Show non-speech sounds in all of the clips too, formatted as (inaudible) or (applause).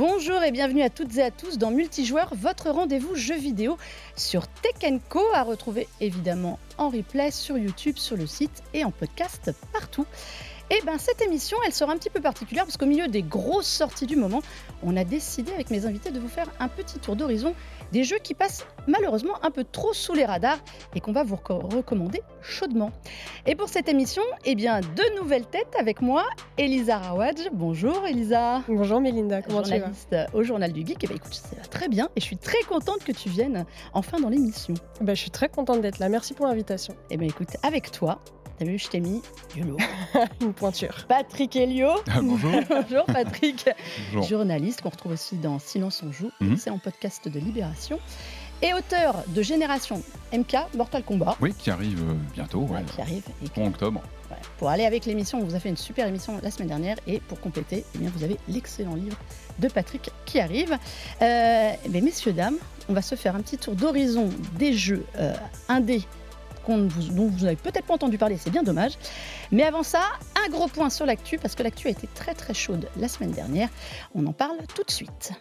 Bonjour et bienvenue à toutes et à tous dans Multijoueur, votre rendez-vous jeu vidéo sur Tech Co, à retrouver évidemment en replay sur YouTube, sur le site et en podcast partout. Et eh bien cette émission, elle sera un petit peu particulière parce qu'au milieu des grosses sorties du moment, on a décidé avec mes invités de vous faire un petit tour d'horizon des jeux qui passent malheureusement un peu trop sous les radars et qu'on va vous recommander chaudement. Et pour cette émission, eh bien deux nouvelles têtes avec moi, Elisa Rawaj. Bonjour Elisa. Bonjour Melinda, comment tu vas? Au Journal du Geek. Eh bien écoute, ça va très bien et je suis très contente que tu viennes enfin dans l'émission. Bah, je suis très contente d'être là. Merci pour l'invitation. Eh bien écoute, avec toi, T'as vu, je t'ai mis du lourd. (laughs) Une pointure. Patrick Helio. (laughs) Ah, bonjour. (laughs) bonjour Patrick. Journaliste qu'on retrouve aussi dans Silence on joue. Mhm. C'est en podcast de Libération. Et auteur de Génération MK, Mortal Kombat. Oui, qui arrive euh, bientôt. qui arrive. En octobre. Pour aller avec l'émission, on vous a fait une super émission la semaine dernière. Et pour compléter, eh bien, vous avez l'excellent livre de Patrick qui arrive. Euh, mais messieurs, dames, on va se faire un petit tour d'horizon des jeux euh, indés dont vous n'avez peut-être pas entendu parler, c'est bien dommage. Mais avant ça, un gros point sur l'actu, parce que l'actu a été très très chaude la semaine dernière. On en parle tout de suite.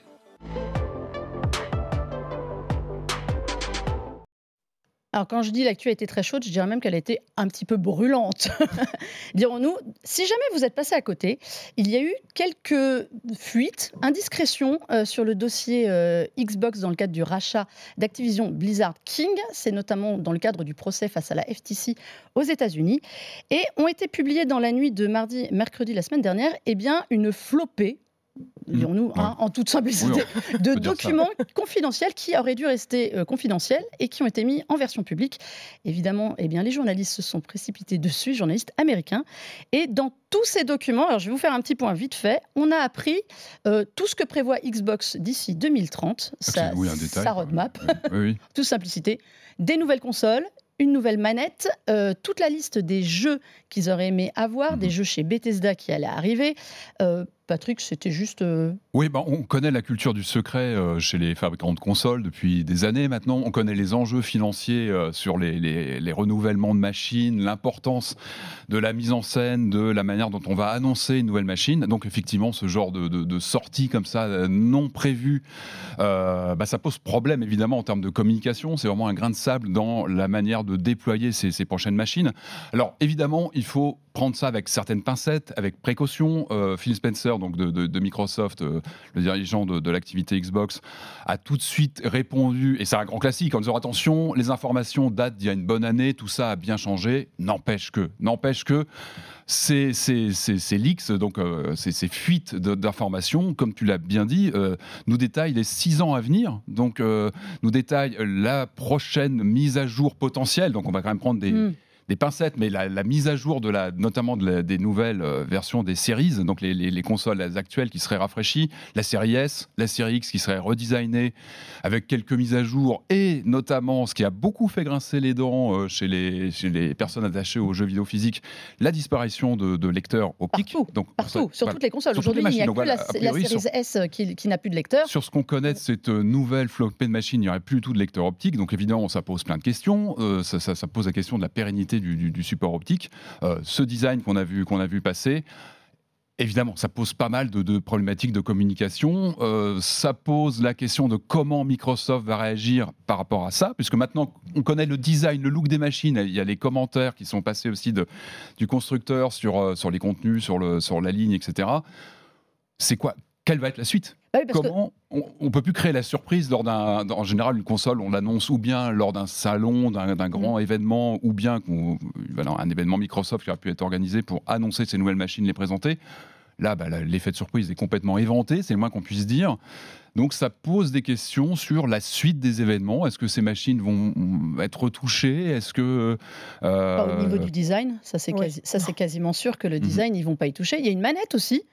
Alors quand je dis l'actu a été très chaude, je dirais même qu'elle a été un petit peu brûlante, (laughs) dirons-nous. Si jamais vous êtes passé à côté, il y a eu quelques fuites, indiscrétions euh, sur le dossier euh, Xbox dans le cadre du rachat d'Activision Blizzard King. C'est notamment dans le cadre du procès face à la FTC aux États-Unis. Et ont été publiées dans la nuit de mardi, mercredi la semaine dernière, eh bien, une flopée dirons-nous, hein, en toute simplicité, (laughs) de documents confidentiels qui auraient dû rester euh, confidentiels et qui ont été mis en version publique. Évidemment, eh bien, les journalistes se sont précipités dessus, journalistes américains. Et dans tous ces documents, alors je vais vous faire un petit point vite fait, on a appris euh, tout ce que prévoit Xbox d'ici 2030, sa, sa roadmap, (laughs) toute simplicité, des nouvelles consoles, une nouvelle manette, euh, toute la liste des jeux qu'ils auraient aimé avoir, des mhm. jeux chez Bethesda qui allaient arriver, Patrick, c'était juste. Euh, oui, bah, on connaît la culture du secret euh, chez les fabricants de consoles depuis des années maintenant. On connaît les enjeux financiers euh, sur les, renouvellements de machines, l'importance de la mise en scène, de la manière dont on va annoncer une nouvelle machine. Donc, effectivement, ce genre de, sortie comme ça, non prévue, bah, ça pose problème évidemment en termes de communication. C'est vraiment un grain de sable dans la manière de déployer ces prochaines machines. Alors, évidemment, il faut prendre ça avec certaines pincettes, avec précaution. Phil Spencer donc de, Microsoft, euh, le dirigeant de, l'activité Xbox, a tout de suite répondu, et c'est un grand classique, en disant attention, les informations datent d'il y a une bonne année, tout ça a bien changé, n'empêche que, n'empêche que ces, ces, leaks, donc euh, ces, fuites d'informations, comme tu l'as bien dit, euh, nous détaillent les six ans à venir, donc nous détaillent la prochaine mise à jour potentielle, donc on va quand même prendre des... Mm des pincettes, mais la, mise à jour de la, notamment des nouvelles euh, versions des séries, donc les, consoles actuelles qui seraient rafraîchies, la série S, la série X qui serait redesignée avec quelques mises à jour, et notamment ce qui a beaucoup fait grincer les dents euh, chez, les, les personnes attachées aux jeux vidéo physiques, la disparition de, lecteurs optiques. Partout, donc, partout sur toutes les consoles. Aujourd'hui, il n'y a plus la, série S euh, qui, n'a plus de lecteur. Sur ce qu'on connaît de cette nouvelle flopée de machines, il n'y aurait plus du tout de lecteur optique, donc évidemment, ça pose plein de questions. ça, ça pose la question de la pérennité du, support optique. Euh, ce design qu'on a, vu, qu'on a vu passer, Évidemment, ça pose pas mal de, problématiques de communication. Euh, ça pose la question de comment Microsoft va réagir par rapport à ça, puisque maintenant on connaît le design, le look des machines. Il y a les commentaires qui sont passés aussi du constructeur sur, euh, sur les contenus, sur, le, sur la ligne, etc. C'est quoi Quelle va être la suite? Bah Comment on, ne peut plus créer la surprise lors d'un. En général, une console, on l'annonce ou bien lors d'un salon, d'un grand mm. événement, ou bien un événement Microsoft qui a pu être organisé pour annoncer ces nouvelles machines, les présenter. Là, bah, l'effet de surprise est complètement éventé, c'est le moins qu'on puisse dire. Donc ça pose des questions sur la suite des événements. Est-ce que ces machines vont être retouchées? Est-ce que euh, au niveau du design, ça c'est quasiment sûr que le mhm. design ils vont pas y toucher. Il y a une manette aussi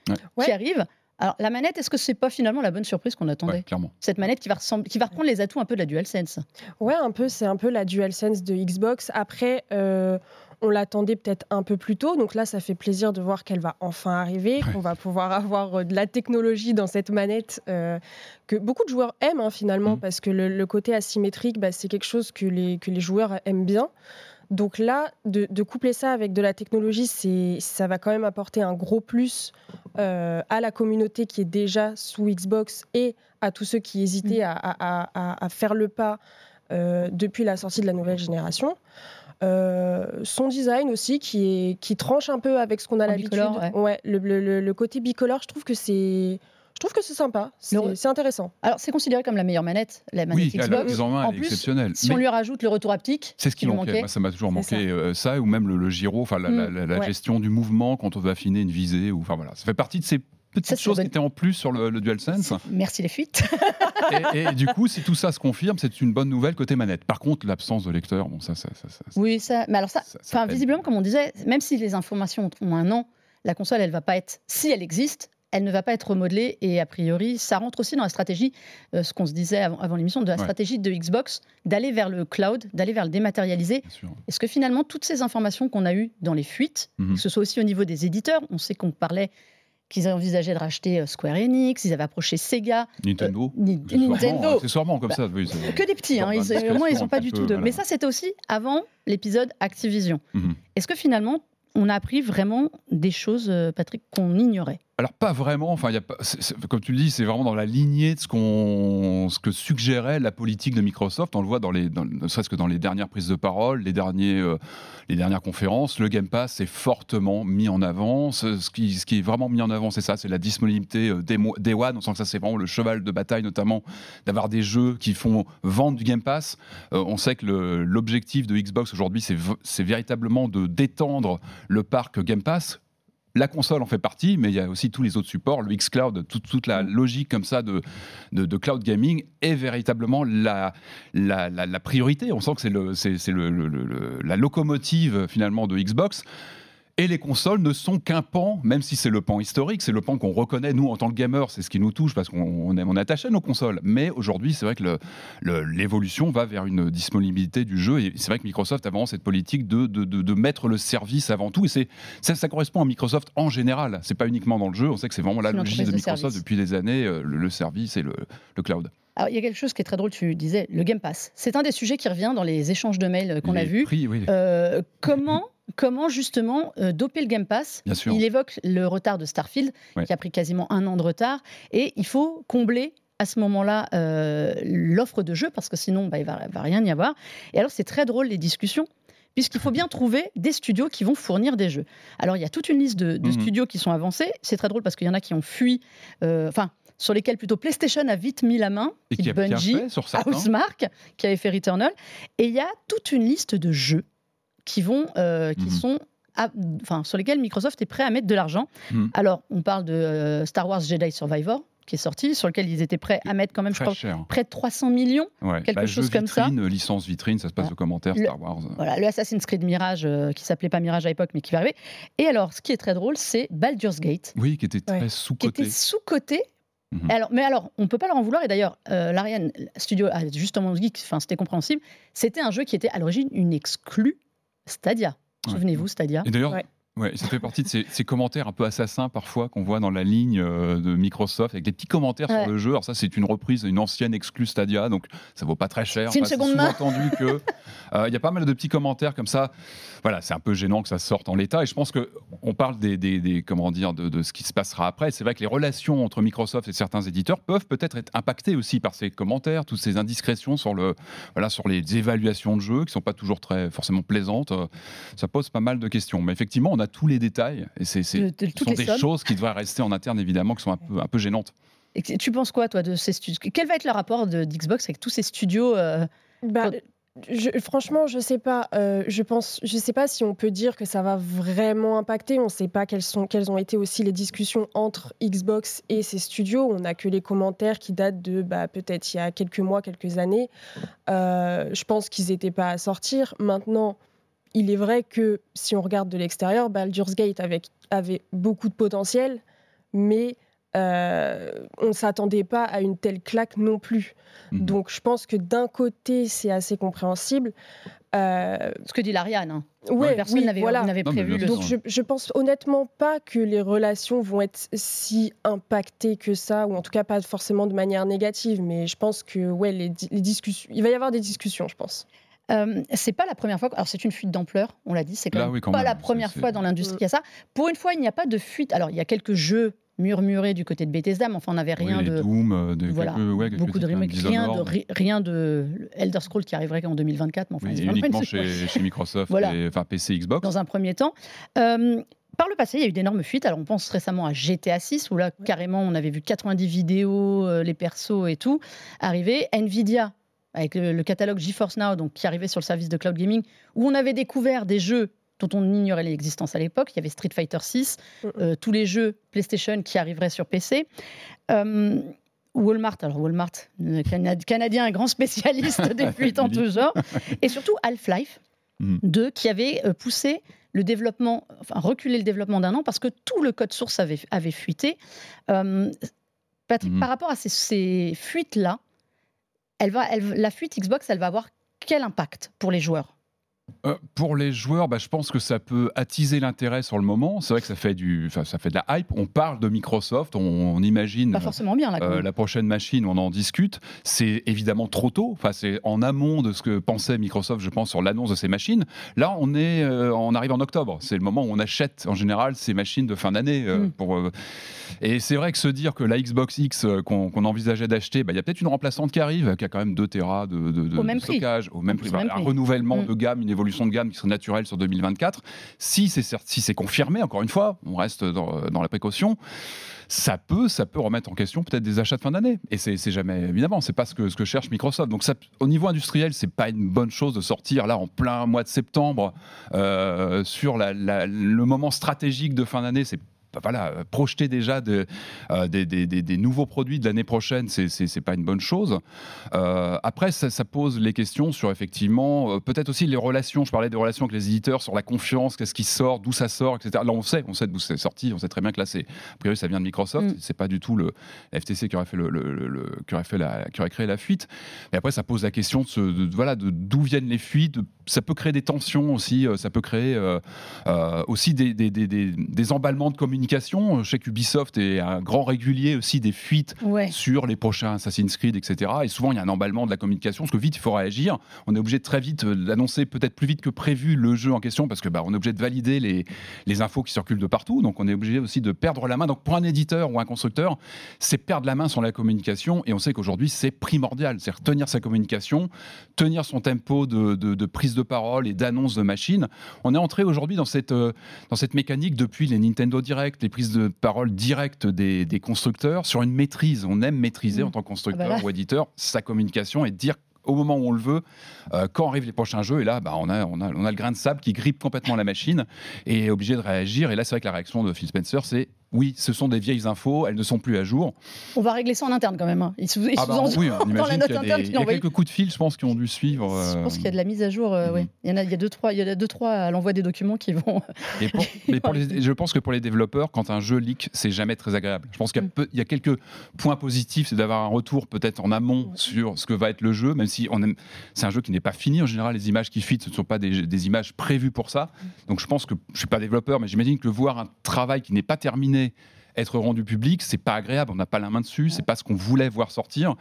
qui arrive. Alors, la manette, est-ce que c'est pas finalement la bonne surprise qu'on attendait clairement. Cette manette qui va, qui va reprendre les atouts un peu de la DualSense. Ouais, un peu, c'est un peu la DualSense de Xbox. Après, euh, on l'attendait peut-être un peu plus tôt. Donc là, ça fait plaisir de voir qu'elle va enfin arriver, qu'on va pouvoir avoir euh, de la technologie dans cette manette euh, que beaucoup de joueurs aiment hein, finalement, mm. parce que le, côté asymétrique, bah, c'est quelque chose que les, que les joueurs aiment bien. Donc là, de, coupler ça avec de la technologie, ça va quand même apporter un gros plus euh, à la communauté qui est déjà sous Xbox et à tous ceux qui hésitaient mm. à, faire le pas euh, depuis la sortie de la nouvelle génération. Euh, son design aussi qui, est, qui tranche un peu avec ce qu'on a l'habitude. Ouais. le, côté bicolore, je trouve que c'est je trouve que c'est sympa, c'est intéressant. Alors, c'est considéré comme la meilleure manette, la manette oui, Xbox. En, main, plus, si on lui rajoute le retour haptique, c'est ce qui manquait. Moi, ça m'a toujours manqué euh, ça. ou même le, gyro, enfin la, mm, gestion du mouvement quand on veut affiner une visée. Ou, enfin voilà, ça fait partie de ces petites choses qui étaient en plus sur le, DualSense. Merci les fuites. (laughs) et, du coup, si tout ça se confirme, c'est une bonne nouvelle côté manette. Par contre, l'absence de lecteur, bon, ça, ça, ça, ça Oui, ça. Mais alors ça, ça visiblement, comme on disait, même si les informations ont un an, la console, elle va pas être, si elle existe, elle ne va pas être remodelée et a priori, ça rentre aussi dans la stratégie, euh, ce qu'on se disait avant, l'émission, de la stratégie de Xbox, d'aller vers le cloud, d'aller vers le dématérialisé. Est-ce que finalement, toutes ces informations qu'on a eues dans les fuites, mhm. que ce soit aussi au niveau des éditeurs, on sait qu'on parlait qu'ils envisageaient de racheter euh, Square Enix, ils avaient approché Sega. Nintendo. Euh, Nintendo. C'est sûrement comme ça. Oui, que des petits, hein, au moins ils n'ont pas du tout de. Mais ça, c'était aussi avant l'épisode Activision. Mhm. Est-ce que finalement, on a appris vraiment des choses, Patrick, qu'on ignorait? Alors pas vraiment, enfin, comme tu le dis, c'est vraiment dans la lignée de ce, ce que suggérait la politique de Microsoft. On le voit dans les, ne serait-ce que dans les dernières prises de parole, les, derniers, euh, les dernières conférences. Le Game Pass est fortement mis en avant. Ce qui, ce qui est vraiment mis en avant, c'est ça, c'est la disponibilité euh, des, One. On sent que ça, c'est vraiment le cheval de bataille, notamment d'avoir des jeux qui font vendre du Game Pass. Euh, on sait que l'objectif de Xbox aujourd'hui, c'est, c'est véritablement de détendre le parc Game Pass la console en fait partie, mais il y a aussi tous les autres supports, le xCloud, toute, toute la logique comme ça de, de, cloud gaming est véritablement la, la, priorité. On sent que c'est le, la locomotive finalement de Xbox. Et les consoles ne sont qu'un pan, même si c'est le pan historique, c'est le pan qu'on reconnaît, nous, en tant que gamers, c'est ce qui nous touche parce qu'on est, on attaché à nos consoles. Mais aujourd'hui, c'est vrai que l'évolution va vers une disponibilité du jeu. Et c'est vrai que Microsoft a vraiment cette politique de, de, de, mettre le service avant tout. Et c'est, ça, ça, correspond à Microsoft en général. C'est pas uniquement dans le jeu. On sait que c'est vraiment la logique de Microsoft depuis des années, euh, le, service et le, le cloud. Alors, il y a quelque chose qui est très drôle, tu disais, le Game Pass. C'est un des sujets qui revient dans les échanges de mails qu'on a vus. Euh, comment comment justement euh, doper le Game Pass. Il évoque le retard de Starfield, qui a pris quasiment un an de retard, et il faut combler à ce moment-là euh, l'offre de jeu, parce que sinon, bah, il ne va, rien y avoir. Et alors, c'est très drôle les discussions, puisqu'il faut bien trouver des studios qui vont fournir des jeux. Alors, il y a toute une liste de, mhm. studios qui sont avancés. C'est très drôle parce qu'il y en a qui ont fui, euh, enfin, sur lesquels plutôt PlayStation a vite mis la main, et qui a Bungie, sur Housemark, qui avait fait Returnal. Et il y a toute une liste de jeux qui vont, euh, qui mhm. sont enfin, sur lesquels Microsoft est prêt à mettre de l'argent. Mhm. Alors, on parle de euh, Star Wars Jedi Survivor, qui est sorti, sur lequel ils étaient prêts à mettre quand même, je crois, près de 300 millions, quelque bah, chose comme vitrine, ça. Licence vitrine, ça se passe de commentaires Star Wars. Voilà, le Assassin's Creed Mirage, euh, qui s'appelait pas Mirage à l'époque, mais qui va arriver. Et alors, ce qui est très drôle, c'est Baldur's Gate. Oui, qui était très sous-coté. Qui était sous-coté. Mhm. Alors, mais alors, on ne peut pas leur en vouloir. Et d'ailleurs, euh, l'Ariane Studio a justement dit que c'était compréhensible. C'était un jeu qui était à l'origine une exclue Stadia. Souvenez-vous, Stadia. Et d'ailleurs, Ouais, ça fait partie de ces, commentaires un peu assassins parfois qu'on voit dans la ligne euh, de Microsoft avec des petits commentaires sur le jeu. Alors ça, c'est une reprise d'une ancienne exclue Stadia, donc ça vaut pas très cher. C'est une seconde main. entendu que (laughs) euh, il y a pas mal de petits commentaires comme ça. Voilà, c'est un peu gênant que ça sorte en l'état. Et je pense que on parle des, des, comment dire de, ce qui se passera après. C'est vrai que les relations entre Microsoft et certains éditeurs peuvent peut-être être impactées aussi par ces commentaires, toutes ces indiscrétions sur le voilà sur les évaluations de jeux qui sont pas toujours très forcément plaisantes. Ça pose pas mal de questions. Mais effectivement, on a tous les détails. Et c'est, sont des choses qui devraient rester en interne, évidemment, qui sont un peu, un peu gênantes. Et tu penses quoi, toi, de ces studios? Quel va être le rapport de, d'Xbox avec tous ces studios euh, bah, franchement, je sais pas. Euh, je pense, je sais pas si on peut dire que ça va vraiment impacter. On ne sait pas quelles sont, quelles ont été aussi les discussions entre Xbox et ces studios. On n'a que les commentaires qui datent de bah, peut-être il y a quelques mois, quelques années. Euh, je pense qu'ils n'étaient pas à sortir. Maintenant, il est vrai que si on regarde de l'extérieur, Baldur's Gate avait, beaucoup de potentiel, mais euh, on ne s'attendait pas à une telle claque non plus. Mhm. Donc je pense que d'un côté, c'est assez compréhensible. Euh, Ce que dit l'Ariane. Hein. Personne n'avait voilà. prévu le Donc je, je pense honnêtement pas que les relations vont être si impactées que ça, ou en tout cas pas forcément de manière négative, mais je pense que ouais, les discussions, il va y avoir des discussions, je pense. Euh, c'est pas la première fois. Alors c'est une fuite d'ampleur, on l'a dit. C'est quand, pas la première fois dans l'industrie qu'il y a ça. Pour une fois, il n'y a pas de fuite. Alors il y a quelques jeux murmurés du côté de Bethesda, mais enfin on n'avait rien de. Doom, euh, de voilà, beaucoup de remakes, rien de, rien de Elder Scrolls qui arriverait en 2024, mais enfin. Oui, uniquement chez, chez, Microsoft, voilà. et, enfin PC, Xbox. Dans un premier temps. Euh, par le passé, il y a eu d'énormes fuites. Alors, on pense récemment à GTA 6, où là, carrément, on avait vu 90 vidéos, euh, les persos et tout, arriver. Nvidia, avec le, catalogue GeForce Now, donc, qui arrivait sur le service de cloud gaming, où on avait découvert des jeux dont on ignorait l'existence à l'époque. Il y avait Street Fighter 6, euh, tous les jeux PlayStation qui arriveraient sur PC. Euh, Walmart, alors Walmart, canadien, un grand spécialiste des fuites en tout genre, et surtout Half-Life 2, mm. qui avait poussé le développement, enfin reculer le développement d'un an parce que tout le code source avait, avait fuité. Euh, Patrick, mhm. par rapport à ces, fuites-là, elle va, la fuite Xbox, elle va avoir quel impact pour les joueurs? Euh, pour les joueurs, bah, je pense que ça peut attiser l'intérêt sur le moment. C'est vrai que ça fait, du, ça fait de la hype. On parle de Microsoft, on, imagine Pas forcément bien, euh, la prochaine machine, on en discute. C'est évidemment trop tôt. Enfin, c'est en amont de ce que pensait Microsoft, je pense, sur l'annonce de ces machines. Là, on, est, euh, on arrive en octobre. C'est le moment où on achète en général ces machines de fin d'année. Mm. pour, et c'est vrai que se dire que la Xbox X qu'on envisageait d'acheter, bah, il y a peut-être une remplaçante qui arrive, qui a quand même 2 Tera de, de, au même stockage, au même prix, un renouvellement mm. de gamme, une évolution de gamme qui serait naturelle sur 2024. Si c'est si confirmé, encore une fois, on reste dans, la précaution ça peut, ça peut remettre en question peut-être des achats de fin d'année. Et c'est jamais, évidemment, c'est pas ce que, ce que cherche Microsoft. Donc, au niveau industriel, c'est pas une bonne chose de sortir là en plein mois de septembre euh, sur le moment stratégique de fin d'année. C'est voilà, projeter déjà de, euh, des, nouveaux produits de l'année prochaine, c'est pas une bonne chose. Euh, après, ça, pose les questions sur effectivement, euh, peut-être aussi les relations. Je parlais des relations avec les éditeurs sur la confiance, qu'est-ce qui sort, d'où ça sort, etc. Là, on sait, on sait d'où c'est sorti, on sait très bien que là, c'est a priori, ça vient de Microsoft. Mm. C'est pas du tout le FTC qui aurait fait le, qui aurait fait la, qui aurait créé la fuite. Mais après, ça pose la question de, voilà, de d'où viennent les fuites. ça peut créer des tensions aussi. Ça peut créer aussi des, des emballements de communication communication. Je sais qu'Ubisoft est un grand régulier aussi des fuites sur les prochains Assassin's Creed, etc. Et souvent, il y a un emballement de la communication, parce que vite, il faut réagir. On est obligé de très vite euh, d'annoncer, peut-être plus vite que prévu, le jeu en question, parce que bah, on est obligé de valider les, les infos qui circulent de partout. Donc, on est obligé aussi de perdre la main. Donc, pour un éditeur ou un constructeur, c'est perdre la main sur la communication. Et on sait qu'aujourd'hui, c'est primordial. C'est tenir sa communication, tenir son tempo de, de, prise de parole et d'annonce de machine. On est entré aujourd'hui dans cette, euh, dans cette mécanique depuis les Nintendo Direct les prises de parole directes des, constructeurs sur une maîtrise. On aime maîtriser mmh. en tant que constructeur ah bah ou éditeur sa communication et dire au moment où on le veut, euh, quand arrivent les prochains jeux. Et là, bah, on, a, on, a, on a le grain de sable qui grippe complètement la machine et est obligé de réagir. Et là, c'est vrai que la réaction de Phil Spencer, c'est oui, ce sont des vieilles infos, elles ne sont plus à jour. On va régler ça en interne quand même. Hein. Il, ah bah, oui, (laughs) on imagine qu'il y a, des, il y a quelques coups de fil, je pense, qui ont dû suivre. Je pense qu'il y a de la mise à jour. Euh, mhm. Il y en a, il y a deux trois, il y a deux trois à l'envoi des documents qui vont. (laughs) mais pour les, je pense que pour les développeurs, quand un jeu leak, c'est jamais très agréable. Je pense qu'il y, mm. y, a quelques points positifs, c'est d'avoir un retour peut-être en amont sur ce que va être le jeu, même si on aime... c'est un jeu qui n'est pas fini en général. Les images qui fit, ce ne sont pas des, des images prévues pour ça. Mm. Donc je pense que je suis pas développeur, mais j'imagine que voir un travail qui n'est pas terminé être rendu public, c'est pas agréable, on n'a pas la main dessus, c'est pas ce qu'on voulait voir sortir.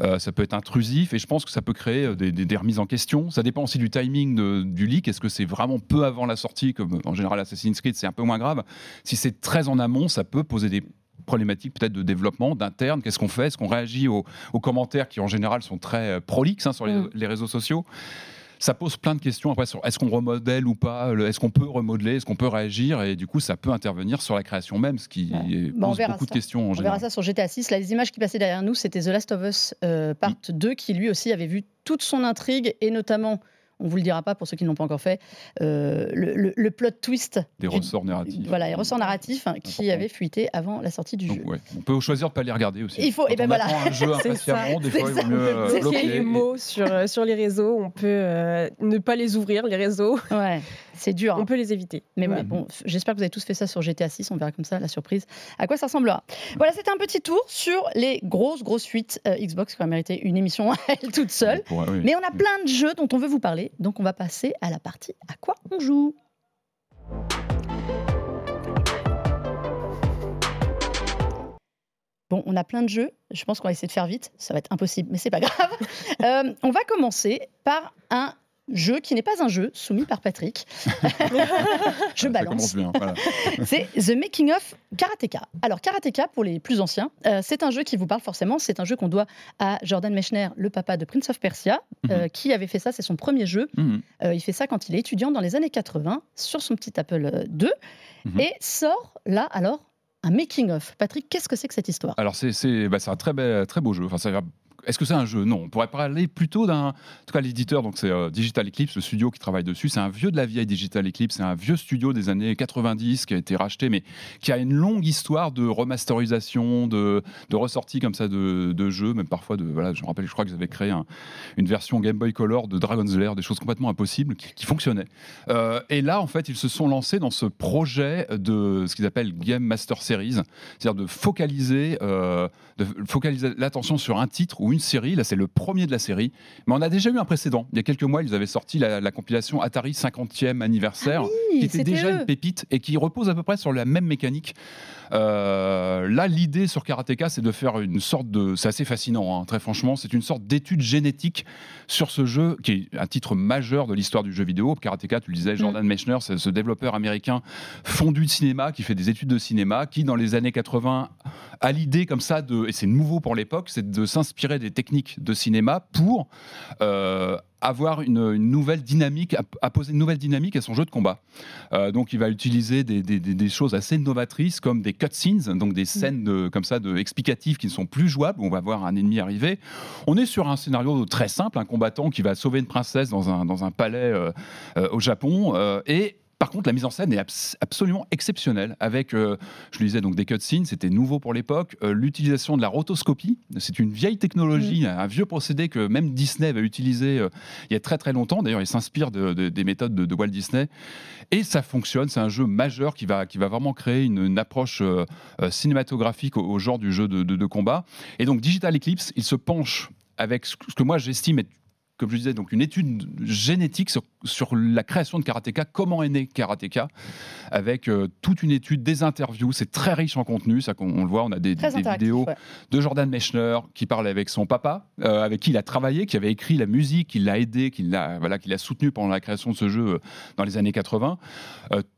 Euh, ça peut être intrusif et je pense que ça peut créer euh, des, remises en question. Ça dépend aussi du timing du leak. Est-ce que c'est vraiment peu avant la sortie, comme en général Assassin's Creed, c'est un peu moins grave. Si c'est très en amont, ça peut poser des problématiques peut-être de développement, d'interne. Qu'est-ce qu'on fait? Est-ce qu'on réagit aux, commentaires qui en général sont très euh, prolixes hein, sur les, mm. les réseaux sociaux? Ça pose plein de questions après sur est-ce qu'on remodèle ou pas, est-ce qu'on peut remodeler, est-ce qu'on peut réagir, et du coup ça peut intervenir sur la création même, ce qui pose beaucoup de questions en général. On verra ça sur GTA 6. les images qui passaient derrière nous, c'était The Last of Us euh, Part 2, qui lui aussi avait vu toute son intrigue, et notamment on vous le dira pas pour ceux qui ne l'ont pas encore fait, euh, le, plot twist. Des ressorts narratifs. Voilà, les ressorts narratifs hein, qui avaient fuité avant la sortie du jeu. On peut choisir de ne pas les regarder aussi. Il faut, et ben voilà. un jeu (laughs) impatiemment, des fois il vaut mieux euh, bloquer. les mots sur, euh, sur les réseaux, on peut ne pas les ouvrir, les réseaux. Ouais. (laughs) C'est dur. On peut les éviter. Mais bon, j'espère que vous avez tous fait ça sur GTA 6. On verra comme ça la surprise. À quoi ça ressemblera? Voilà, c'était un petit tour sur les grosses, grosses fuites euh, Xbox qui aurait mérité une émission à elle toute seule. Mais on a plein de jeux dont on veut vous parler. Donc on va passer à la partie à quoi on joue. Bon, on a plein de jeux. Je pense qu'on va essayer de faire vite. Ça va être impossible, mais c'est pas grave. (laughs) Euh, on va commencer par un jeu qui n'est pas un jeu soumis par Patrick. (laughs) je balance. (laughs) c'est The Making of Karateka. Alors Karateka, pour les plus anciens, euh, c'est un jeu qui vous parle forcément. C'est un jeu qu'on doit à Jordan Mechner, le papa de Prince of Persia, euh, mhm. qui avait fait ça. C'est son premier jeu. Mhm. Euh, il fait ça quand il est étudiant dans les années 80 sur son petit Apple II mhm. et sort là alors un making of. Patrick, qu'est-ce que c'est que cette histoire? Alors c'est bah, un très, très beau jeu. Enfin, ça est-ce que c'est un jeu? Non, on pourrait parler plutôt d'un. En tout cas, l'éditeur, donc c'est euh, Digital Eclipse, le studio qui travaille dessus. C'est un vieux de la vieille Digital Eclipse. C'est un vieux studio des années 90 qui a été racheté, mais qui a une longue histoire de remasterisation, de, de comme ça de, jeux, même parfois de. Voilà, je me rappelle, je crois qu'ils avaient créé une version Game Boy Color de Dragon's Lair, des choses complètement impossibles qui, fonctionnaient. Euh, et là, en fait, ils se sont lancés dans ce projet de ce qu'ils appellent Game Master Series, c'est-à-dire de focaliser, euh, focaliser l'attention sur un titre ou une série. Là, c'est le premier de la série. Mais on a déjà eu un précédent. Il y a quelques mois, ils avaient sorti la, compilation Atari 50e anniversaire, ah qui était déjà une pépite et qui repose à peu près sur la même mécanique. Euh, là, l'idée sur Karateka, c'est de faire une sorte de. C'est assez fascinant, hein, très franchement. C'est une sorte d'étude génétique sur ce jeu, qui est un titre majeur de l'histoire du jeu vidéo. Karateka, tu le disais, Jordan mm. Mechner, c'est ce développeur américain fondu de cinéma, qui fait des études de cinéma, qui, dans les années 80, a l'idée comme ça de. Et c'est nouveau pour l'époque, c'est de s'inspirer des techniques de cinéma pour euh, avoir une, nouvelle dynamique, à, poser une nouvelle dynamique à son jeu de combat. Euh, donc il va utiliser des, choses assez novatrices comme des cutscenes, donc des scènes de, comme ça de explicatives qui ne sont plus jouables. On va voir un ennemi arriver. On est sur un scénario très simple, un combattant qui va sauver une princesse dans un, dans un palais euh, au Japon et par contre, la mise en scène est absolument exceptionnelle. Avec, euh, je le disais, donc des cutscenes, c'était nouveau pour l'époque. Euh, l'utilisation de la rotoscopie, c'est une vieille technologie, mm. un vieux procédé que même Disney va utiliser euh, il y a très très longtemps. D'ailleurs, il s'inspire des méthodes de, Walt Disney. Et ça fonctionne. C'est un jeu majeur qui va, qui va vraiment créer une, approche cinématographique au, genre du jeu de, de, combat. Et donc, Digital Eclipse, il se penche avec ce que moi j'estime être comme je disais, donc une étude génétique sur, la création de Karateka, comment est né Karateka, avec euh, toute une étude, des interviews, c'est très riche en contenu, ça on, le voit, on a des, vidéos de Jordan Mechner qui parle avec son papa, euh, avec qui il a travaillé, qui avait écrit la musique, qui l'a aidé, qui l'a voilà, qui l'a soutenu pendant la création de ce jeu euh, dans les années 80.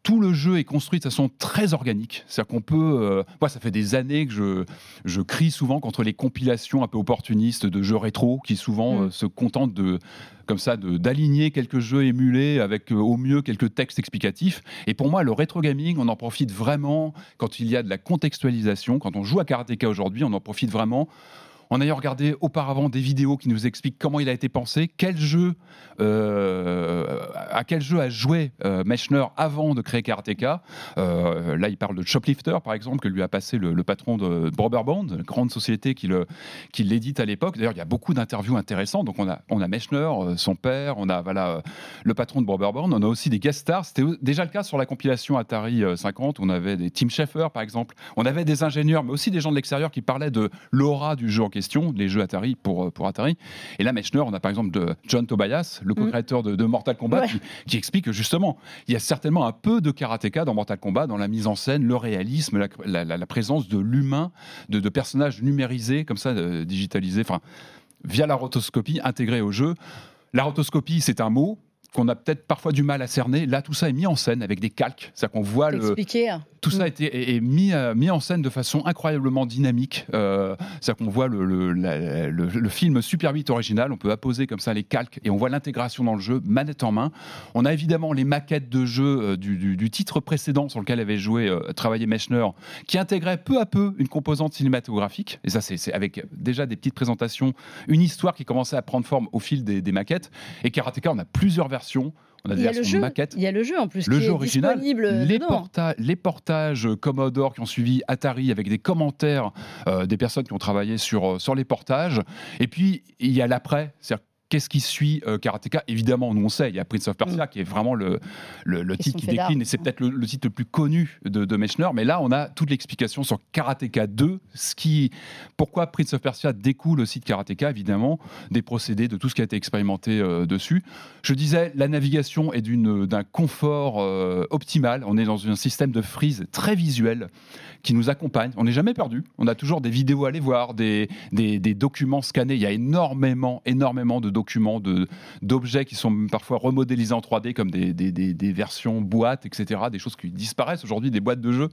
tout le jeu est construit de façon très organique, c'est-à-dire qu'on peut, moi ça fait des années que je, je crie souvent contre les compilations un peu opportunistes de jeux rétro qui souvent mm. se contentent de comme ça d'aligner quelques jeux émulés avec euh, au mieux quelques textes explicatifs. Et pour moi, le rétro gaming, on en profite vraiment quand il y a de la contextualisation. Quand on joue à Karateka aujourd'hui, on en profite vraiment en ayant regardé auparavant des vidéos qui nous expliquent comment il a été pensé, quel jeu, euh, à quel jeu a joué euh, Mechner avant de créer Karateka. Euh, là, il parle de Shoplifter, par exemple, que lui a passé le, patron de Band, grande société qui l'édite à l'époque. D'ailleurs, il y a beaucoup d'interviews intéressantes. Donc, on a, on a Mechner, son père, on a voilà, le patron de Band, on a aussi des guest stars. C'était déjà le cas sur la compilation Atari 50. On avait des Tim Schafer, par exemple. On avait des ingénieurs, mais aussi des gens de l'extérieur qui parlaient de l'aura du jeu en question les jeux Atari pour, euh, pour Atari. Et là, Mechner, on a par exemple de John Tobias, le mm. co-créateur de, Mortal Kombat, qui, explique que justement, il y a certainement un peu de karatéka dans Mortal Kombat, dans la mise en scène, le réalisme, la, présence de l'humain, de, personnages numérisés, comme ça, euh, digitalisés, enfin, via la rotoscopie intégrée au jeu. La rotoscopie, c'est un mot, qu'on a peut-être parfois du mal à cerner. Là, tout ça est mis en scène avec des calques. C'est-à-dire qu'on voit le. Hein. Tout ça a mm. été est, mis, euh, mis en scène de façon incroyablement dynamique. Euh, C'est-à-dire qu'on voit le, le, le, film Super 8 original. On peut apposer comme ça les calques et on voit l'intégration dans le jeu, manette en main. On a évidemment les maquettes de jeu euh, du, du, titre précédent sur lequel avait joué, euh, travaillé Mechner, qui intégrait peu à peu une composante cinématographique. Et ça, c'est avec déjà des petites présentations, une histoire qui commençait à prendre forme au fil des, des maquettes. Et Karateka, on a plusieurs versions on a des versions maquettes. Il y a le jeu en plus. Le qui jeu est original. Les, les, portages Commodore qui ont suivi Atari avec des commentaires euh, des personnes qui ont travaillé sur, euh, sur les portages. Et puis, il y a l'après. C'est-à-dire Qu'est-ce qui suit euh, Karateka? Évidemment, nous on sait, il y a Prince of Persia mm. qui est vraiment le, le, titre qui décline et c'est peut-être le, titre le plus connu de, de Mechner. Mais là, on a toute l'explication sur Karateka 2, ce qui, pourquoi Prince of Persia découle aussi de Karateka, évidemment, des procédés, de tout ce qui a été expérimenté euh, dessus. Je disais, la navigation est d'un confort euh, optimal. On est dans un système de freeze très visuel qui nous accompagne. On n'est jamais perdu. On a toujours des vidéos à aller voir, des, des, des documents scannés. Il y a énormément, énormément de documents documents, de, d'objets qui sont parfois remodélisés en 3D comme des, des, des, versions boîtes, etc. Des choses qui disparaissent aujourd'hui, des boîtes de jeux.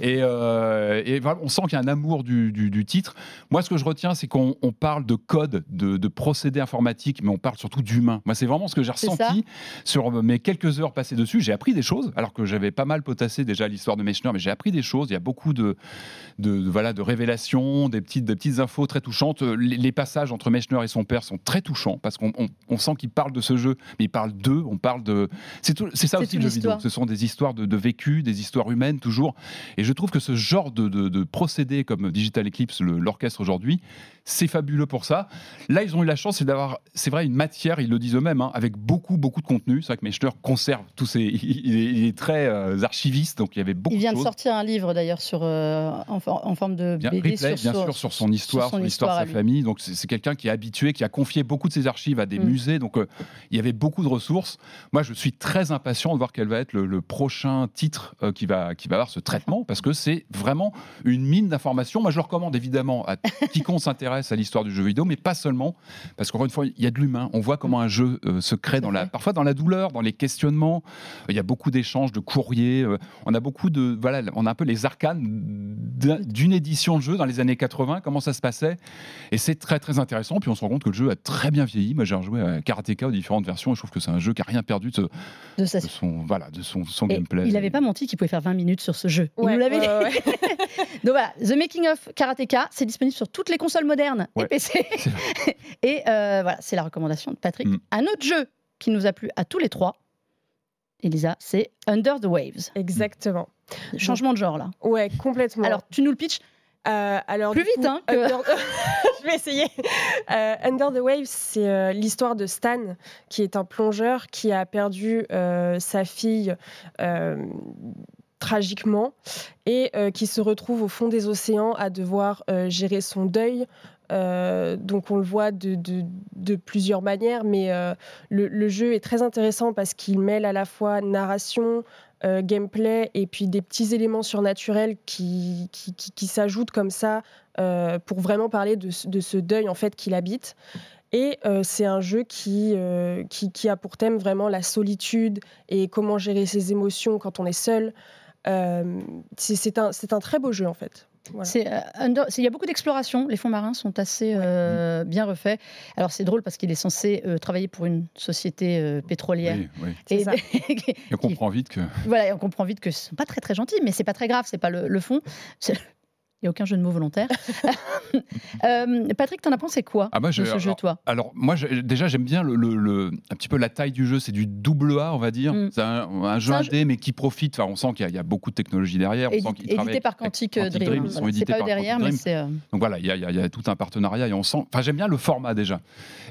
Et, euh, et voilà, on sent qu'il y a un amour du, du, titre. Moi, ce que je retiens, c'est qu'on parle de code, de, de procédés informatiques, mais on parle surtout d'humain. Moi, c'est vraiment ce que j'ai ressenti sur mes quelques heures passées dessus. J'ai appris des choses, alors que j'avais pas mal potassé déjà l'histoire de Mechner, mais j'ai appris des choses. Il y a beaucoup de, de, voilà, de révélations, des petites, des petites infos très touchantes. Les, passages entre Mechner et son père sont très touchants parce qu'on on, sent qu'il parle de ce jeu, mais il parle d'eux, on parle de. C'est ça aussi le jeu vidéo. Ce sont des histoires de, vécu, des histoires humaines toujours. Et je trouve que ce genre de, de procédé comme Digital Eclipse, l'orchestre aujourd'hui, c'est fabuleux pour ça. Là, ils ont eu la chance d'avoir, c'est vrai, une matière, ils le disent eux-mêmes, hein, avec beaucoup, beaucoup de contenu. C'est vrai que Mechner conserve tous ces. (laughs) Il est, très euh, archiviste, donc il y avait beaucoup Il vient de, sortir un livre d'ailleurs sur, euh, en, forme de bien, BD sur, bien sûr, sur son histoire, sur, l'histoire de sa famille. Donc c'est quelqu'un qui est habitué, qui a confié beaucoup de ses archives à des mm. musées. Donc euh, il y avait beaucoup de ressources. Moi, je suis très impatient de voir quel va être le, prochain titre qui, va, qui va avoir ce traitement, parce que c'est vraiment une mine d'informations. Moi, je le recommande évidemment à (laughs) quiconque s'intéresse à l'histoire du jeu vidéo, mais pas seulement, parce qu'encore une fois, il y a de l'humain. On voit comment un jeu euh, se crée dans la, parfois dans la douleur, dans les questionnements. Il y a beaucoup d'échanges, de courriers. Euh, on a beaucoup de, voilà, on a un peu les arcanes d'une édition de jeu dans les années 80, comment ça se passait, et c'est très très intéressant. Puis on se rend compte que le jeu a très bien vieilli. Moi, j'ai rejoué à Karateka aux différentes versions, et je trouve que c'est un jeu qui a rien perdu de, de, son, voilà, de son, son gameplay. Il n'avait pas menti qu'il pouvait faire 20 minutes sur ce jeu. Il nous l'avait (laughs) Donc voilà, The Making of Karateka, c'est disponible sur toutes les consoles modernes et PC. (laughs) (laughs) et euh, voilà, c'est la recommandation de Patrick. Mm. Un autre jeu qui nous a plu à tous les trois, Elisa, c'est Under the Waves. Exactement. Changement de genre là. Ouais, complètement. Alors, tu nous le pitches euh, alors, Plus vite, hein (laughs) Je vais essayer. Euh, Under the Waves, c'est l'histoire de Stan, qui est un plongeur qui a perdu sa fille tragiquement et qui se retrouve au fond des océans à devoir gérer son deuil, euh, donc on le voit de, plusieurs manières, mais euh, le, jeu est très intéressant parce qu'il mêle à la fois narration, euh, gameplay et puis des petits éléments surnaturels qui, qui, s'ajoutent comme ça pour vraiment parler de, ce deuil en fait qu'il habite. Et c'est un jeu qui, qui, a pour thème vraiment la solitude et comment gérer ses émotions quand on est seul. c'est un, un très beau jeu en fait. Euh, il y a beaucoup d'exploration. Les fonds marins sont assez euh, bien refaits. Alors c'est drôle parce qu'il est censé euh, travailler pour une société pétrolière. (laughs) Et, on comprend vite que. Voilà, on comprend vite que ce sont pas très très gentils, mais c'est pas très grave. C'est pas le, le fond. Il n'y a aucun jeu de mots volontaire. (laughs) euh, Patrick, t'en as pensé quoi ah, de ce jeu, toi? Alors, moi, déjà, j'aime bien le, un petit peu la taille du jeu. C'est du double A, on va dire. Mm. C'est un, jeu indé, mais qui profite. Enfin, on sent qu'il y, a beaucoup de technologie derrière. On sent édité par Quantic, Dream. Ils sont édités pas par derrière, mais c'est. Euh, Donc voilà, il y, a tout un partenariat et on sent. Enfin, j'aime bien le format déjà.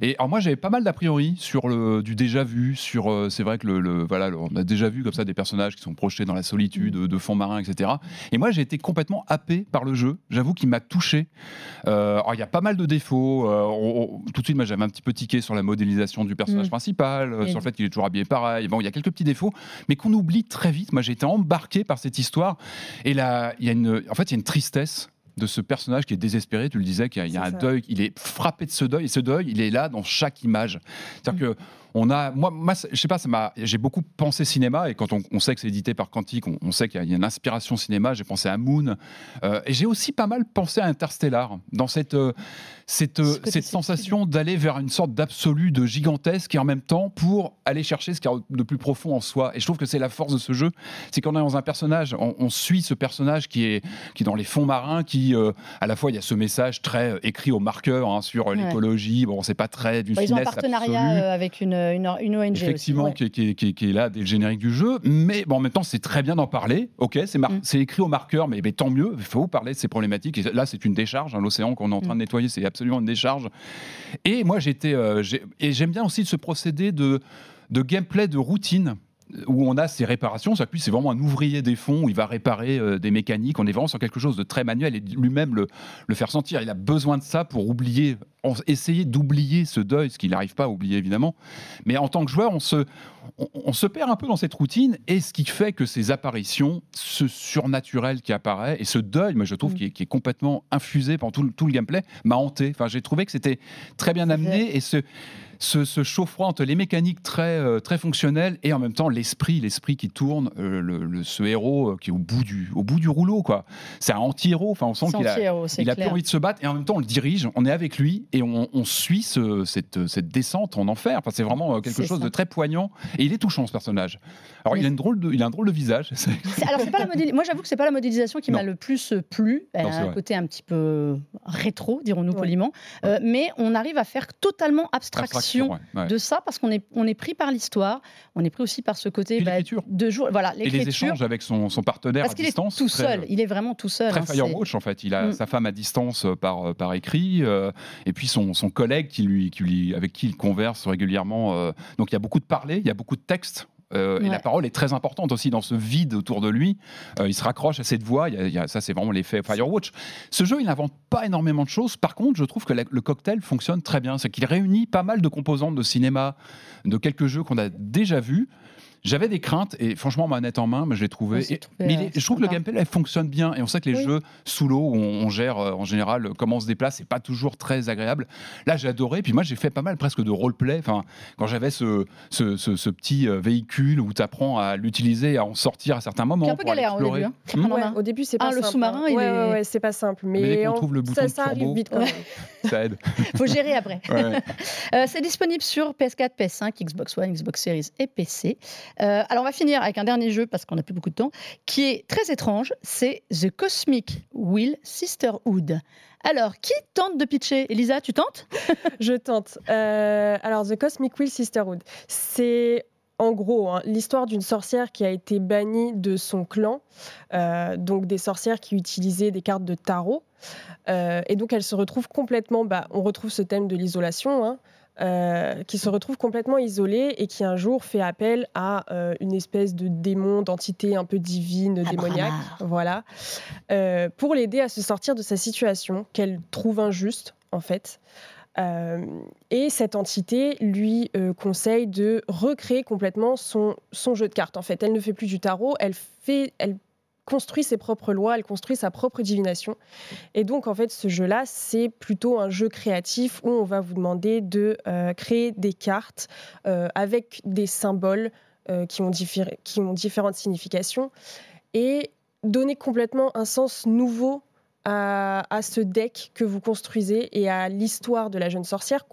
Et alors, moi, j'avais pas mal d'a priori sur le, du déjà vu. Sur, euh, c'est vrai que le, voilà, on a déjà vu comme ça des personnages qui sont projetés dans la solitude, mm. de fond marin, etc. Et moi, j'ai été complètement happé par le jeu J'avoue qu'il m'a touché. Euh, il y a pas mal de défauts. Euh, tout de suite, moi, j'avais un petit peu tiqué sur la modélisation du personnage mm. principal, euh, sur le fait qu'il est toujours habillé pareil. Bon, il y a quelques petits défauts, mais qu'on oublie très vite. Moi, j'ai été embarqué par cette histoire. Et là, il y a une, en fait, il y a une tristesse de ce personnage qui est désespéré. Tu le disais, qu'il y a, un deuil. Il est frappé de ce deuil. Et ce deuil, il est là dans chaque image. C'est-à-dire mm. que on a, moi, moi je sais pas, ça m'a, j'ai beaucoup pensé cinéma et quand on, sait que c'est édité par Quantic, on, sait qu'il y a une inspiration cinéma. J'ai pensé à Moon euh, et j'ai aussi pas mal pensé à Interstellar dans cette euh, cette, euh, cette sensation d'aller vers une sorte d'absolu, de gigantesque et en même temps pour aller chercher ce qu'il y a de plus profond en soi. Et je trouve que c'est la force de ce jeu, c'est qu'on est dans un personnage, on, suit ce personnage qui est qui est dans les fonds marins, qui à la fois il y a ce message très écrit au marqueur hein, sur l'écologie. Bon, c'est pas très d'une bah, Ils ont un partenariat avec une une, ONG. Effectivement, qui, est là dès le générique du jeu. Mais bon, en même temps, c'est très bien d'en parler. Ok, c'est mm. écrit au marqueur, mais, tant mieux. Il faut parler de ces problématiques. Et là, c'est une décharge. Hein, L'océan qu'on est en train de mm. nettoyer, c'est absolument une décharge. Et moi, j'étais. Euh, et j'aime bien aussi ce procédé de, de gameplay de routine où on a ces réparations. Ça, c'est vraiment un ouvrier des fonds où il va réparer euh, des mécaniques. On est vraiment sur quelque chose de très manuel et lui-même le, le, faire sentir. Il a besoin de ça pour oublier, essayer d'oublier ce deuil, ce qu'il n'arrive pas à oublier évidemment. Mais en tant que joueur, on se, on, se perd un peu dans cette routine et ce qui fait que ces apparitions, ce surnaturel qui apparaît et ce deuil, moi je trouve, mm. qui, est, complètement infusé pendant tout, tout le gameplay, m'a hanté. Enfin, j'ai trouvé que c'était très bien amené et ce ce, ce chaud-froid entre les mécaniques très, euh, très fonctionnelles et en même temps l'esprit, l'esprit qui tourne, euh, le, le- ce héros euh, qui est au bout du, au bout du rouleau. quoi. C'est un anti-héros. Enfin, on sent qu'il a, il a plus envie de se battre et en même temps on le dirige, on est avec lui et on, on suit ce- cette, cette descente en enfer. Enfin, c'est vraiment euh, quelque chose ça. de très poignant et il est touchant ce personnage. Alors il a, une drôle de, il a un drôle de visage. (laughs) Alors, c'est pas la modéli- Moi, j'avoue que c'est pas la modélisation qui m'a le plus euh, plu. Elle Non, a c'est un vrai. côté un petit peu rétro, dirons-nous Ouais. poliment. Euh, mais on arrive à faire totalement abstraction, ouais. de ça parce qu'on est, on est pris par l'histoire. On est pris aussi par ce côté bah, de jour. Voilà, Et les échanges avec son, son partenaire Parce à qu'il est distance. tout très- seul. Il est vraiment tout seul. Très hein, Firewatch en fait, il a Mm. sa femme à distance euh, par, euh, par écrit euh, et puis son, son collègue qui lui, qui lui, avec qui il converse régulièrement. euh, donc il y a beaucoup de parler, il y a beaucoup de textes. euh, Et la parole est très importante aussi dans ce vide autour de lui. Euh, il se raccroche à cette voix. il y a- il y a- ça, c'est vraiment l'effet Firewatch. Ce jeu, il n'invente pas énormément de choses. Par contre, je trouve que la- le cocktail fonctionne très bien. C'est qu'il réunit pas mal de composantes de cinéma, de quelques jeux qu'on a déjà vus. J'avais des craintes et franchement, manette en main, mais je l'ai trouvé. Et- mais est- euh, je trouve que le gameplay elle fonctionne bien et on sait que les Oui. jeux sous l'eau où on, on gère euh, en général comment on se déplace, c'est pas toujours très agréable. Là, j'ai adoré. Puis moi, j'ai fait pas mal presque de roleplay. Enfin, quand j'avais ce, ce, ce- ce petit euh, véhicule où tu apprends à l'utiliser, à en sortir à certains moments. C'est un peu pour aller galère au début. hein, Hmm? Ouais, main. au début, c'est Ah, pas le simple. sous-marin, hein. il ouais, est- ouais, ouais, c'est pas simple. Mais, Mais dès qu'on en- trouve le bouton ça, ça arrive turbo. vite quand même. (laughs) Ça aide. (laughs) faut gérer après. Ouais. Euh, c'est disponible sur PS4, PS5, Xbox One, Xbox Series et PC. Euh, alors on va finir avec un dernier jeu parce qu'on n'a plus beaucoup de temps, qui est très étrange. C'est The Cosmic Will Sisterhood. Alors, qui tente de pitcher? Elisa, tu tentes? (laughs) Je tente. Euh, alors, The Cosmic Wheel Sisterhood, c'est en gros hein, l'histoire d'une sorcière qui a été bannie de son clan, euh, donc des sorcières qui utilisaient des cartes de tarot. Et donc, elle se retrouve complètement. Bah, on retrouve ce thème de l'isolation. hein, euh, qui se retrouve complètement isolée et qui un jour fait appel à euh, une espèce de démon, d'entité un peu divine, démoniaque, voilà, euh, pour l'aider à se sortir de sa situation qu'elle trouve injuste en fait. Et cette entité lui conseille de recréer complètement son, son jeu de cartes. En fait, elle ne fait plus du tarot, elle fait, elle construit ses propres lois, elle construit sa propre divination. Et donc, en fait, ce jeu-là, c'est plutôt un jeu créatif où on va vous demander de euh, créer des cartes euh, avec des symboles euh, qui, ont différentes significations et donner complètement un sens nouveau à, à ce deck que vous construisez et à l'histoire de la jeune sorcière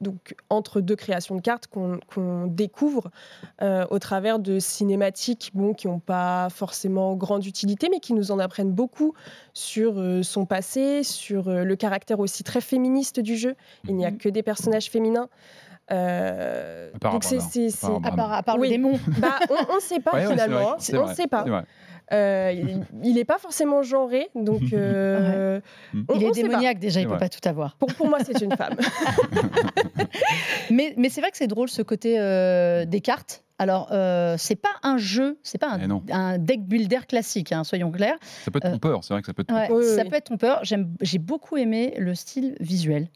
donc entre deux créations de cartes qu'on découvre euh, au travers de cinématiques bon, qui n'ont pas forcément grande utilité, mais qui nous en apprennent beaucoup sur euh, son passé, sur euh, le caractère aussi très féministe du jeu. Il n'y a Mhm. que des personnages féminins. Euh, À part donc c'est- À part À part, Oui. le démon. bah, on ne sait pas (laughs) Ouais, ouais, c'est finalement. on ne sait pas. Euh, il n'est pas forcément genré, donc (laughs) euh, Ouais. on- Il est pas. démoniaque déjà, il C'est peut pas tout avoir. Pour, pour moi, c'est une femme. (laughs) Mais, mais c'est vrai que c'est drôle ce côté euh, des cartes. Alors, euh, c'est pas un jeu, c'est pas Eh un, un deck builder classique, hein, soyons clairs. Ça peut être Euh, trompeur, c'est vrai que ça peut être Ouais, Oui, oui, ça peut être trompeur. J'aime- J'ai beaucoup aimé le style visuel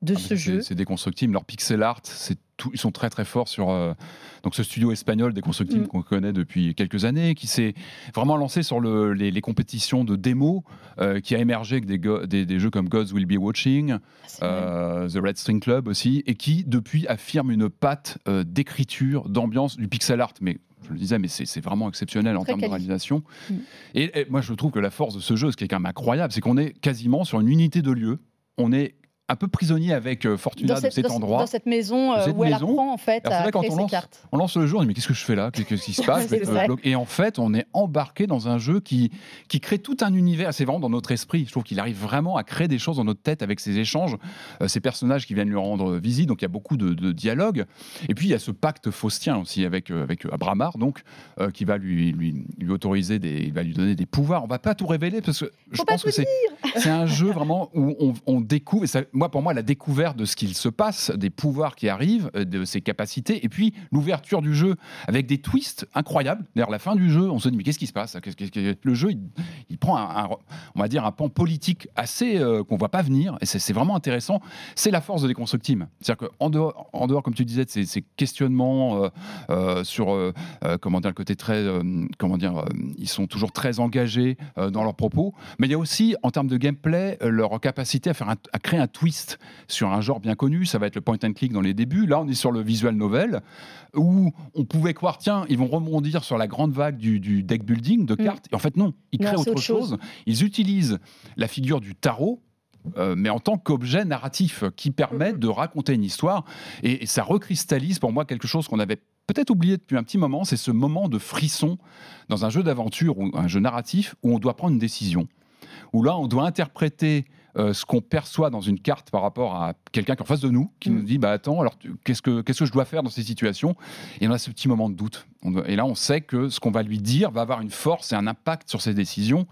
de Ah, ce jeu. C'est déconstructible. Leur pixel art, c'est tout, ils sont très très forts sur euh, donc ce studio espagnol déconstructible Mm. qu'on connaît depuis quelques années, qui s'est vraiment lancé sur le- les, les compétitions de démos, euh, qui a émergé avec des, go- des- des jeux comme Gods Will Be Watching, Ah, euh, The Red String Club aussi, et qui depuis affirme une patte euh, d'écriture, d'ambiance, du pixel art, mais je le disais, mais c'est c'est vraiment exceptionnel en termes de réalisation. Mm. Et, et moi, je trouve que la force de ce jeu, ce qui est quand même incroyable, c'est qu'on est quasiment sur une unité de lieu. On est un peu prisonnier avec euh, Fortuna dans de cet dans- endroit. dans cette maison euh, cette où elle maison. apprend en fait à vrai, quand créer on ses lance- cartes. On lance le jeu, on dit mais qu'est-ce que je fais là? Qu'est- Qu'est-ce qui se (laughs) passe? Bloc- Et en fait, on est embarqué dans un jeu qui, qui crée tout un univers. C'est vraiment dans notre esprit. Je trouve qu'il arrive vraiment à créer des choses dans notre tête avec ces échanges, euh, ces personnages qui viennent lui rendre visite. Donc il y a beaucoup de, de dialogues. Et puis il y a ce pacte faustien aussi avec, euh, avec Abramar, donc, euh, qui va lui, lui, lui autoriser, des, il va lui donner des pouvoirs. On va pas tout révéler parce que je Faut pas pense que c'est c'est un jeu vraiment où on, on découvre, et ça- moi pour moi la découverte de ce qu'il se passe, des pouvoirs qui arrivent, euh, de ses capacités, et puis l'ouverture du jeu avec des twists incroyables. D'ailleurs la fin du jeu, on se dit mais qu'est-ce qui se passe? Qu'est-ce- qu'est-ce que- Le jeu, il, prend un, on va dire un pan politique assez euh, qu'on voit pas venir, et c'est vraiment intéressant. C'est la force de Déconstructible. C'est-à-dire qu'en dehors, en dehors, comme tu disais, de ces, questionnements euh, euh, sur comment dire le côté très, comment dire, ils sont toujours très engagés dans leurs propos, mais il y a aussi en termes de gameplay leur capacité à faire à créer un twist twist sur un genre bien connu. Ça va être le point and click dans les débuts. Là, on est sur le visual novel où on pouvait croire, tiens, ils vont rebondir sur la grande vague du, deck building de mm. cartes. Et en fait, non, ils créent autre, chose. Ils utilisent la figure du tarot euh, mais en tant qu'objet narratif qui permet mm-hmm. de raconter une histoire. Et, ça recristallise pour moi quelque chose qu'on avait peut-être oublié depuis un petit moment, c'est ce moment de frisson dans un jeu d'aventure ou un jeu narratif où on doit prendre une décision. Où là, on doit interpréter euh, ce qu'on perçoit dans une carte par rapport à quelqu'un qui est en face de nous, qui mm. nous dit bah attends, alors qu'est-ce que qu'est-ce que je dois faire dans ces situations? Et on a ce petit moment de doute. et là, on sait que ce qu'on va lui dire va avoir une force et un impact sur ses décisions.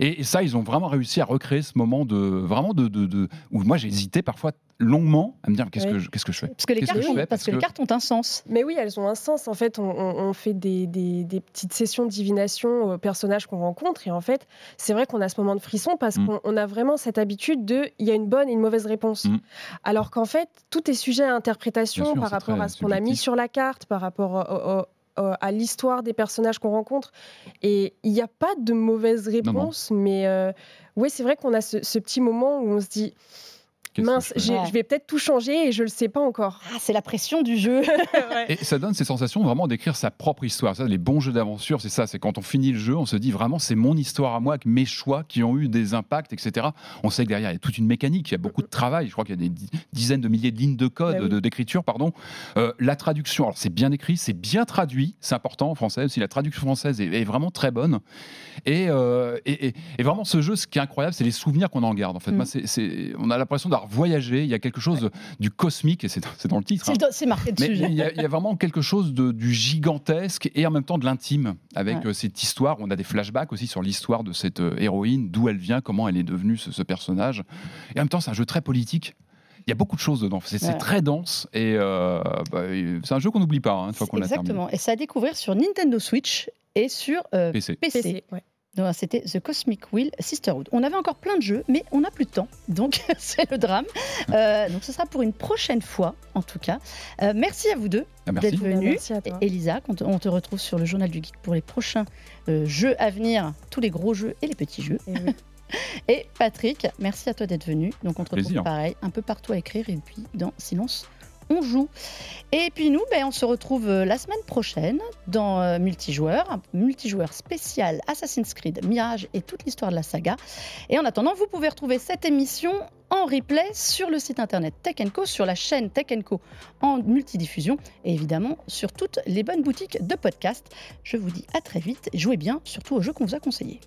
Et, ça, ils ont vraiment réussi à recréer ce moment de vraiment de, de où moi j'ai hésité parfois longuement à me dire qu'est-ce que je, qu'est-ce que je fais? Parce que les, cartes, ont, parce, que, les cartes ont un sens. Mais oui, elles ont un sens. En fait, on, fait des, des, petites sessions de divination aux personnages qu'on rencontre. Et en fait, c'est vrai qu'on a ce moment de frisson parce mm. qu'on a vraiment cette habitude de il y a une bonne et une mauvaise réponse. Mm. Alors qu'en fait, tout est sujet à interprétation par rapport à ce qu'on a mis sur la carte, par rapport à l'histoire des personnages qu'on rencontre. Et il n'y a pas de mauvaise réponse, mais euh, oui, c'est vrai qu'on a ce, petit moment où on se dit mince, je, vais peut-être tout changer et je le sais pas encore. Ah, c'est la pression du jeu. (laughs) Et ça donne ces sensations vraiment d'écrire sa propre histoire. Ça, les bons jeux d'aventure, c'est ça. C'est quand on finit le jeu, on se dit vraiment, c'est mon histoire à moi, avec mes choix qui ont eu des impacts, etc. On sait que derrière, il y a toute une mécanique, il y a beaucoup de travail. Je crois qu'il y a des dizaines de milliers de lignes de code, bah d'écriture, pardon. Euh, la traduction, alors c'est bien écrit, c'est bien traduit, c'est important en français aussi. La traduction française est, vraiment très bonne. Euh, et, et, vraiment, ce jeu, ce qui est incroyable, c'est les souvenirs qu'on en garde. En fait, mm. moi, on a l'impression d'avoir voyager. Il y a quelque chose du cosmique, et c'est dans le titre. C'est hein. marqué dessus. Mais il y, a, vraiment quelque chose de, du gigantesque et en même temps de l'intime avec euh, cette histoire. On a des flashbacks aussi sur l'histoire de cette euh, héroïne, d'où elle vient, comment elle est devenue ce, personnage. Et en même temps, c'est un jeu très politique. Il y a beaucoup de choses dedans. C'est très dense et euh, bah, c'est un jeu qu'on n'oublie pas hein, une fois qu'on l'a terminé. Exactement. Et c'est à découvrir sur Nintendo Switch et sur PC. PC. C'était The Cosmic Wheel Sisterhood. On avait encore plein de jeux, mais on n'a plus de temps. Donc, (laughs) c'est le drame. Euh, donc, ce sera pour une prochaine fois, en tout cas. Euh, merci à vous deux ah, d'être venus. Elisa, on te, retrouve sur le Journal du Geek pour les prochains euh, jeux à venir, tous les gros jeux et les petits jeux. Eh (laughs) et, Patrick, merci à toi d'être venu. Donc, on te retrouve pareil, un peu partout à écrire et puis dans Silence on joue. Et puis nous, ben, on se retrouve euh, la semaine prochaine dans euh, Multijoueur, multijoueur spécial Assassin's Creed, Mirage et toute l'histoire de la saga. Et en attendant, vous pouvez retrouver cette émission en replay sur le site internet Tech Co, sur la chaîne Tech Co en multidiffusion et évidemment sur toutes les bonnes boutiques de podcast. Je vous dis à très vite, jouez bien, surtout aux jeux qu'on vous a conseillés.